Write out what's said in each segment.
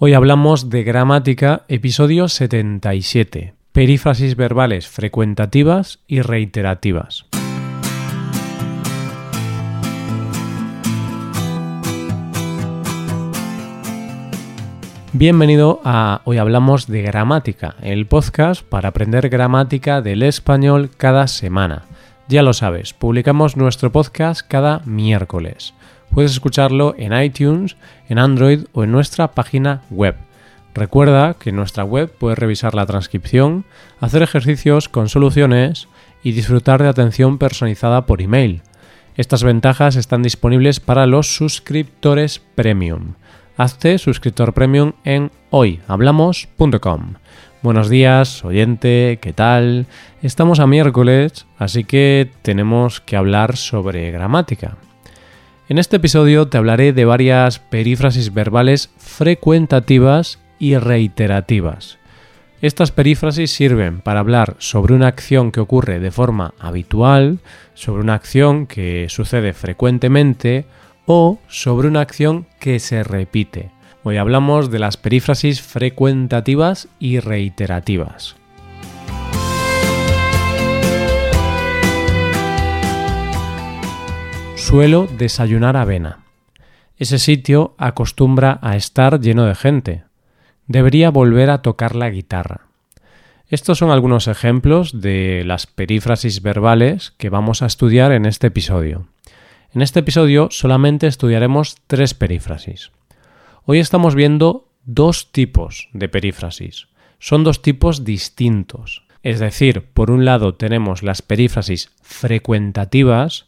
Hoy hablamos de gramática, episodio 77, perífrasis verbales frecuentativas y reiterativas. Bienvenido a Hoy Hablamos de Gramática, el podcast para aprender gramática del español cada semana. Ya lo sabes, publicamos nuestro podcast cada miércoles. Puedes escucharlo en iTunes, en Android o en nuestra página web. Recuerda que en nuestra web puedes revisar la transcripción, hacer ejercicios con soluciones y disfrutar de atención personalizada por email. Estas ventajas están disponibles para los suscriptores premium. Hazte suscriptor premium en hoyhablamos.com. Buenos días, oyente, ¿qué tal? Estamos a miércoles, así que tenemos que hablar sobre gramática. En este episodio te hablaré de varias perífrasis verbales frecuentativas y reiterativas. Estas perífrasis sirven para hablar sobre una acción que ocurre de forma habitual, sobre una acción que sucede frecuentemente o sobre una acción que se repite. Hoy hablamos de las perífrasis frecuentativas y reiterativas. Suelo desayunar avena. Ese sitio acostumbra a estar lleno de gente. Debería volver a tocar la guitarra. Estos son algunos ejemplos de las perífrasis verbales que vamos a estudiar en este episodio. En este episodio solamente estudiaremos tres perífrasis. Hoy estamos viendo dos tipos de perífrasis. Son dos tipos distintos. Es decir, por un lado tenemos las perífrasis frecuentativas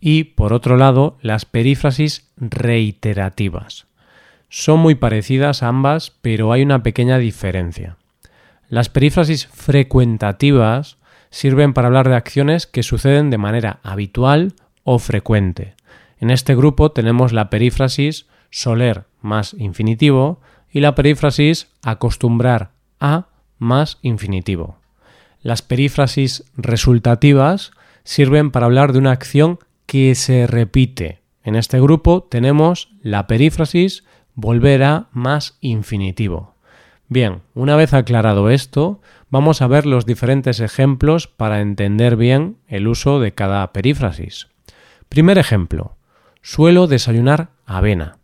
y por otro lado las perífrasis reiterativas. Son muy parecidas ambas, pero hay una pequeña diferencia. Las perífrasis frecuentativas sirven para hablar de acciones que suceden de manera habitual o frecuente. En este grupo tenemos la perífrasis soler más infinitivo y la perífrasis acostumbrar a más infinitivo. Las perífrasis resultativas sirven para hablar de una acción que se repite. En este grupo tenemos la perífrasis volver a más infinitivo. Bien, una vez aclarado esto, vamos a ver los diferentes ejemplos para entender bien el uso de cada perífrasis. Primer ejemplo. Suelo desayunar avena.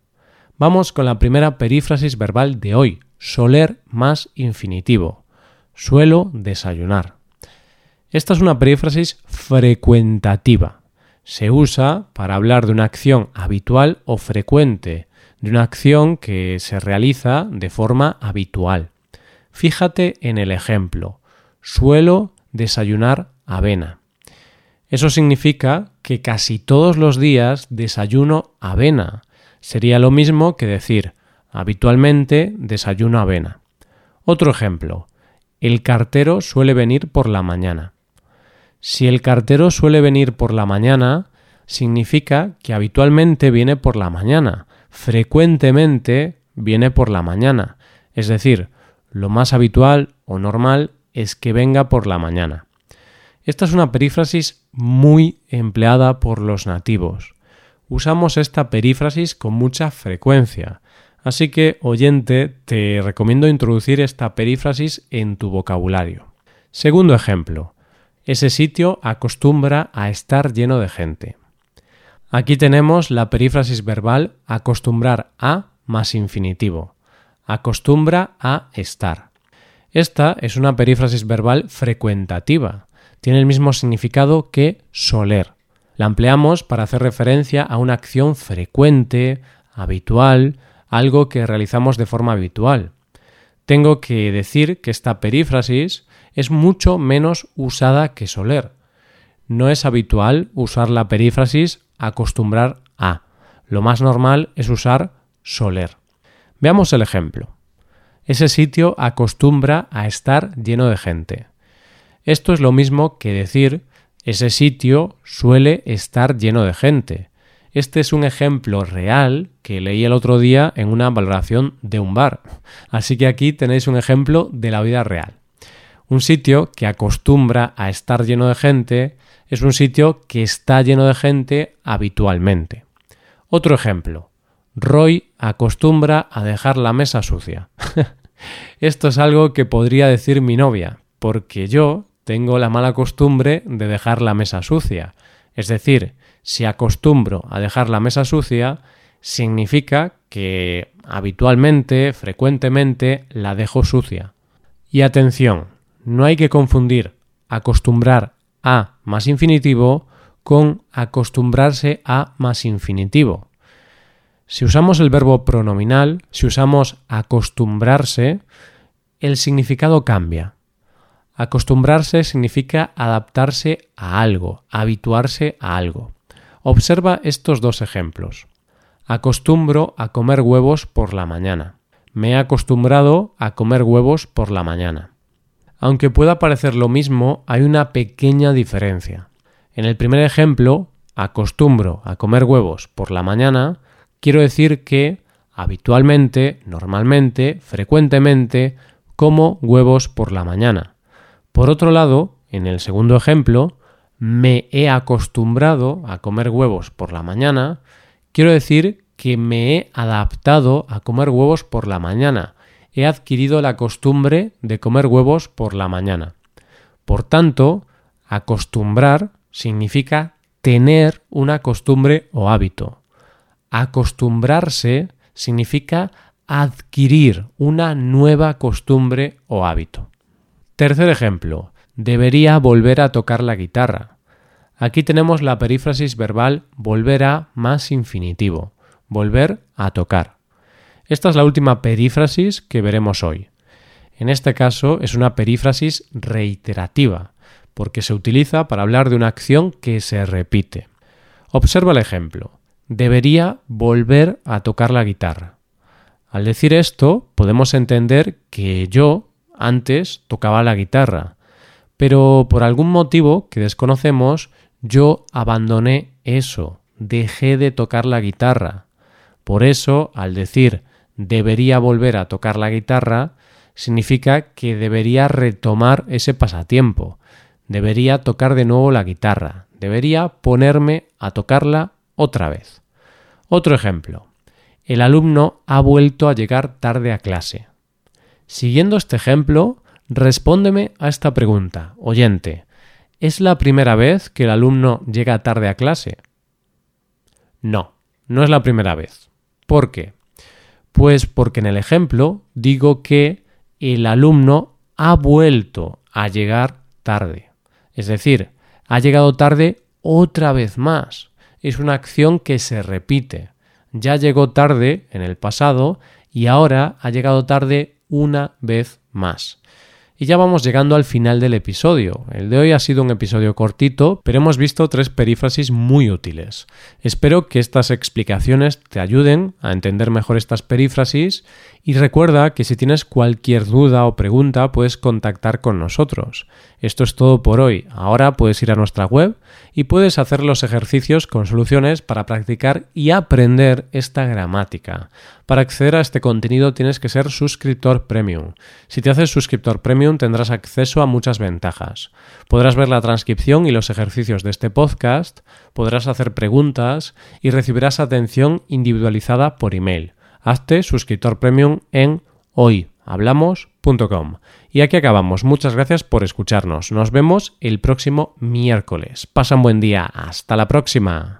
Vamos con la primera perífrasis verbal de hoy, soler más infinitivo. Suelo desayunar. Esta es una perífrasis frecuentativa. Se usa para hablar de una acción habitual o frecuente, de una acción que se realiza de forma habitual. Fíjate en el ejemplo. Suelo desayunar avena. Eso significa que casi todos los días desayuno avena. Sería lo mismo que decir habitualmente desayuno avena. Otro ejemplo. El cartero suele venir por la mañana. Si el cartero suele venir por la mañana, significa que habitualmente viene por la mañana, frecuentemente viene por la mañana. Es decir, lo más habitual o normal es que venga por la mañana. Esta es una perífrasis muy empleada por los nativos. Usamos esta perífrasis con mucha frecuencia. Así que, oyente, te recomiendo introducir esta perífrasis en tu vocabulario. Segundo ejemplo. Ese sitio acostumbra a estar lleno de gente. Aquí tenemos la perífrasis verbal acostumbrar a más infinitivo. Acostumbra a estar. Esta es una perífrasis verbal frecuentativa tiene el mismo significado que soler. La empleamos para hacer referencia a una acción frecuente, habitual, algo que realizamos de forma habitual. Tengo que decir que esta perífrasis es mucho menos usada que soler. No es habitual usar la perífrasis acostumbrar a. Lo más normal es usar soler. Veamos el ejemplo. Ese sitio acostumbra a estar lleno de gente. Esto es lo mismo que decir ese sitio suele estar lleno de gente. Este es un ejemplo real que leí el otro día en una valoración de un bar. Así que aquí tenéis un ejemplo de la vida real. Un sitio que acostumbra a estar lleno de gente es un sitio que está lleno de gente habitualmente. Otro ejemplo. Roy acostumbra a dejar la mesa sucia. Esto es algo que podría decir mi novia, porque yo tengo la mala costumbre de dejar la mesa sucia. Es decir, si acostumbro a dejar la mesa sucia, significa que habitualmente, frecuentemente, la dejo sucia. Y atención, no hay que confundir acostumbrar a más infinitivo con acostumbrarse a más infinitivo. Si usamos el verbo pronominal, si usamos acostumbrarse, el significado cambia. Acostumbrarse significa adaptarse a algo, habituarse a algo. Observa estos dos ejemplos. Acostumbro a comer huevos por la mañana. Me he acostumbrado a comer huevos por la mañana. Aunque pueda parecer lo mismo, hay una pequeña diferencia. En el primer ejemplo, acostumbro a comer huevos por la mañana, quiero decir que habitualmente, normalmente, frecuentemente, como huevos por la mañana. Por otro lado, en el segundo ejemplo, me he acostumbrado a comer huevos por la mañana, quiero decir que me he adaptado a comer huevos por la mañana. He adquirido la costumbre de comer huevos por la mañana. Por tanto, acostumbrar significa tener una costumbre o hábito. Acostumbrarse significa adquirir una nueva costumbre o hábito. Tercer ejemplo. Debería volver a tocar la guitarra. Aquí tenemos la perífrasis verbal volver a más infinitivo. Volver a tocar. Esta es la última perífrasis que veremos hoy. En este caso es una perífrasis reiterativa, porque se utiliza para hablar de una acción que se repite. Observa el ejemplo. Debería volver a tocar la guitarra. Al decir esto, podemos entender que yo antes tocaba la guitarra, pero por algún motivo que desconocemos, yo abandoné eso, dejé de tocar la guitarra. Por eso, al decir debería volver a tocar la guitarra, significa que debería retomar ese pasatiempo, debería tocar de nuevo la guitarra, debería ponerme a tocarla otra vez. Otro ejemplo. El alumno ha vuelto a llegar tarde a clase. Siguiendo este ejemplo, respóndeme a esta pregunta. Oyente, ¿es la primera vez que el alumno llega tarde a clase? No, no es la primera vez. ¿Por qué? Pues porque en el ejemplo digo que el alumno ha vuelto a llegar tarde. Es decir, ha llegado tarde otra vez más. Es una acción que se repite. Ya llegó tarde en el pasado y ahora ha llegado tarde una vez más. Y ya vamos llegando al final del episodio. El de hoy ha sido un episodio cortito, pero hemos visto tres perífrasis muy útiles. Espero que estas explicaciones te ayuden a entender mejor estas perífrasis y recuerda que si tienes cualquier duda o pregunta puedes contactar con nosotros. Esto es todo por hoy. Ahora puedes ir a nuestra web y puedes hacer los ejercicios con soluciones para practicar y aprender esta gramática. Para acceder a este contenido tienes que ser suscriptor premium. Si te haces suscriptor premium tendrás acceso a muchas ventajas. Podrás ver la transcripción y los ejercicios de este podcast, podrás hacer preguntas y recibirás atención individualizada por email. Hazte suscriptor premium en hoyhablamos.com. Y aquí acabamos. Muchas gracias por escucharnos. Nos vemos el próximo miércoles. Pasa un buen día. Hasta la próxima.